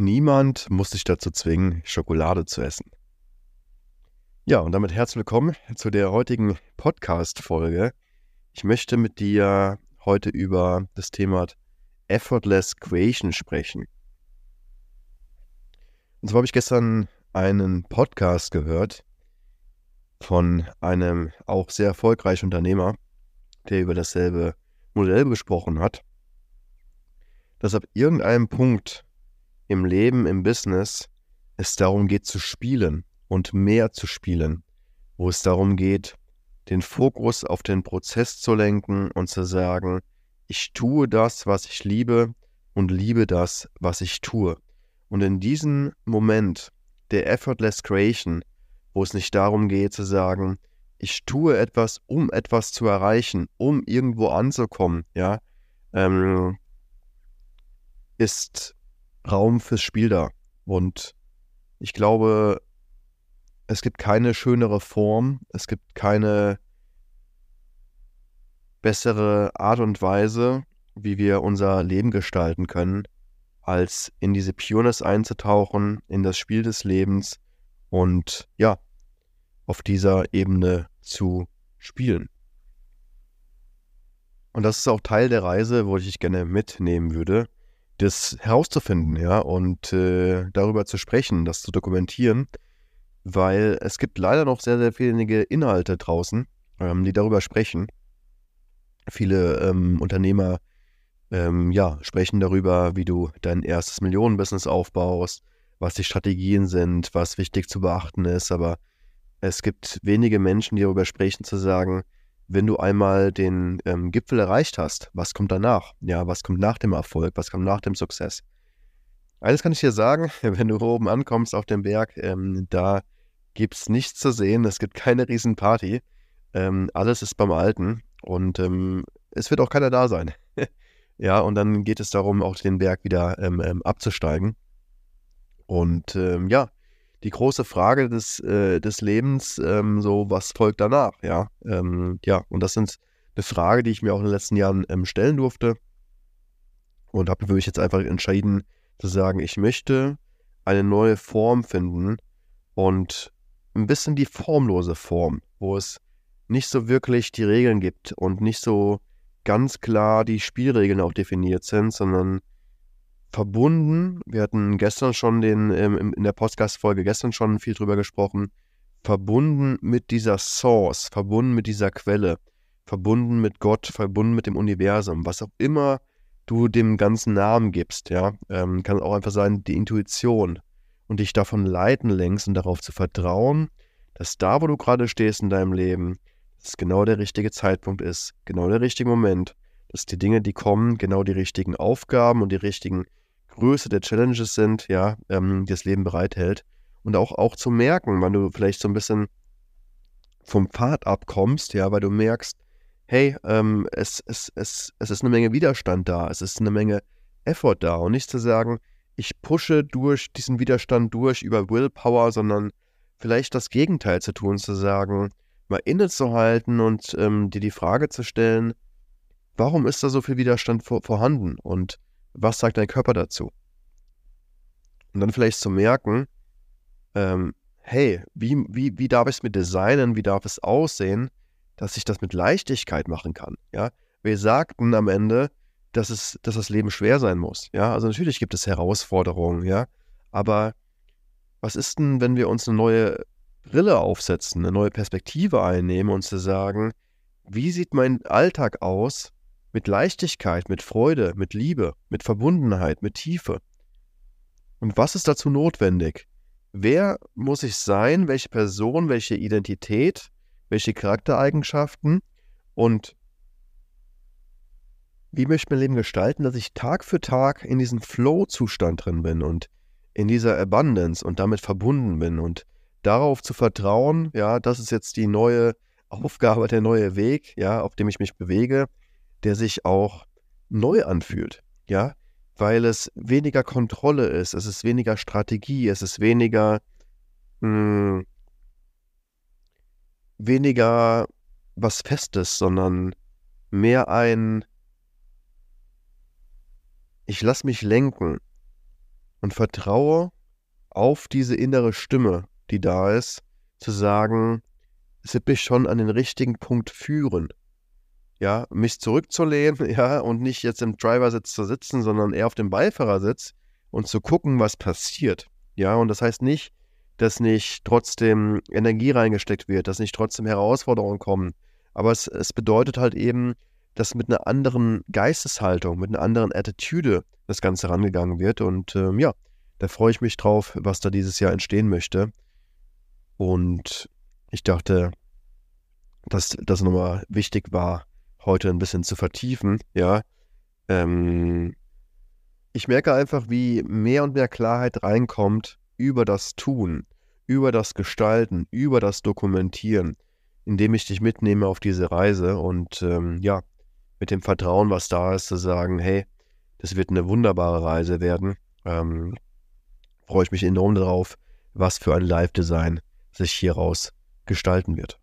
Niemand muss dich dazu zwingen, Schokolade zu essen. Ja, und damit herzlich willkommen zu der heutigen Podcast-Folge. Ich möchte mit dir heute über das Thema Effortless Creation sprechen. Und zwar habe ich gestern einen Podcast gehört von einem auch sehr erfolgreichen Unternehmer, der über dasselbe Modell gesprochen hat, dass ab irgendeinem Punkt im Leben, im Business es darum geht zu spielen und mehr zu spielen, wo es darum geht, den Fokus auf den Prozess zu lenken und zu sagen, ich tue das, was ich liebe und liebe das, was ich tue. Und in diesem Moment der Effortless Creation, wo es nicht darum geht zu sagen, ich tue etwas, um etwas zu erreichen, um irgendwo anzukommen, ja, ähm, ist Raum fürs Spiel da. Und ich glaube, es gibt keine schönere Form, es gibt keine bessere Art und Weise, wie wir unser Leben gestalten können, als in diese Pureness einzutauchen, in das Spiel des Lebens und ja, auf dieser Ebene zu spielen. Und das ist auch Teil der Reise, wo ich dich gerne mitnehmen würde das herauszufinden, ja, und äh, darüber zu sprechen, das zu dokumentieren, weil es gibt leider noch sehr, sehr wenige Inhalte draußen, ähm, die darüber sprechen. Viele ähm, Unternehmer, ähm, ja, sprechen darüber, wie du dein erstes Millionenbusiness aufbaust, was die Strategien sind, was wichtig zu beachten ist, aber es gibt wenige Menschen, die darüber sprechen, zu sagen, wenn du einmal den ähm, Gipfel erreicht hast, was kommt danach? Ja, was kommt nach dem Erfolg? Was kommt nach dem Success? Eines kann ich dir sagen, wenn du oben ankommst auf dem Berg, ähm, da gibt es nichts zu sehen, es gibt keine Riesenparty. Ähm, alles ist beim Alten und ähm, es wird auch keiner da sein. ja, und dann geht es darum, auch den Berg wieder ähm, ähm, abzusteigen. Und ja, die große Frage des, äh, des Lebens, ähm, so was folgt danach, ja. Ähm, ja, und das sind eine Frage, die ich mir auch in den letzten Jahren ähm, stellen durfte und habe mich jetzt einfach entschieden zu sagen, ich möchte eine neue Form finden und ein bisschen die formlose Form, wo es nicht so wirklich die Regeln gibt und nicht so ganz klar die Spielregeln auch definiert sind, sondern verbunden, wir hatten gestern schon den, ähm, in der Podcast-Folge gestern schon viel drüber gesprochen, verbunden mit dieser Source, verbunden mit dieser Quelle, verbunden mit Gott, verbunden mit dem Universum, was auch immer du dem ganzen Namen gibst, ja, ähm, kann auch einfach sein, die Intuition und dich davon leiten längst und darauf zu vertrauen, dass da, wo du gerade stehst in deinem Leben, dass genau der richtige Zeitpunkt ist, genau der richtige Moment, dass die Dinge, die kommen, genau die richtigen Aufgaben und die richtigen Größe der Challenges sind, ja, ähm, die das Leben bereithält. Und auch, auch zu merken, wann du vielleicht so ein bisschen vom Pfad abkommst, ja, weil du merkst, hey, ähm, es, es, es, es ist eine Menge Widerstand da, es ist eine Menge Effort da. Und nicht zu sagen, ich pushe durch diesen Widerstand durch über Willpower, sondern vielleicht das Gegenteil zu tun, zu sagen, mal innezuhalten und ähm, dir die Frage zu stellen, warum ist da so viel Widerstand vor, vorhanden? Und was sagt dein Körper dazu? Und dann vielleicht zu merken, ähm, hey, wie, wie, wie darf ich es mir designen, wie darf es aussehen, dass ich das mit Leichtigkeit machen kann? Ja, wir sagten am Ende, dass, es, dass das Leben schwer sein muss. Ja, also natürlich gibt es Herausforderungen, ja, aber was ist denn, wenn wir uns eine neue Brille aufsetzen, eine neue Perspektive einnehmen und zu sagen, wie sieht mein Alltag aus, mit Leichtigkeit, mit Freude, mit Liebe, mit Verbundenheit, mit Tiefe. Und was ist dazu notwendig? Wer muss ich sein? Welche Person, welche Identität, welche Charaktereigenschaften? Und wie möchte ich mein Leben gestalten, dass ich Tag für Tag in diesem Flow-Zustand drin bin und in dieser Abundance und damit verbunden bin und darauf zu vertrauen, ja, das ist jetzt die neue Aufgabe, der neue Weg, ja, auf dem ich mich bewege, der sich auch neu anfühlt, ja, weil es weniger Kontrolle ist, es ist weniger Strategie, es ist weniger, mh, hm, weniger was Festes, sondern mehr ein, ich lasse mich lenken und vertraue auf diese innere Stimme, die da ist, zu sagen, es wird mich schon an den richtigen Punkt führen. Ja, mich zurückzulehnen, ja, und nicht jetzt im Driversitz zu sitzen, sondern eher auf dem Beifahrersitz und zu gucken, was passiert. Ja, und das heißt nicht, dass nicht trotzdem Energie reingesteckt wird, dass nicht trotzdem Herausforderungen kommen. Aber es, es bedeutet halt eben, dass mit einer anderen Geisteshaltung, mit einer anderen Attitüde das Ganze rangegangen wird. Und ähm, ja, da freue ich mich drauf, was da dieses Jahr entstehen möchte. Und ich dachte, dass das nochmal wichtig war, heute ein bisschen zu vertiefen. Ja, ähm, ich merke einfach, wie mehr und mehr Klarheit reinkommt über das Tun, über das Gestalten, über das Dokumentieren, indem ich dich mitnehme auf diese Reise und ähm, ja, mit dem Vertrauen, was da ist, zu sagen, hey, das wird eine wunderbare Reise werden. Ähm, freue ich mich enorm darauf, was für ein Live-Design sich hieraus gestalten wird.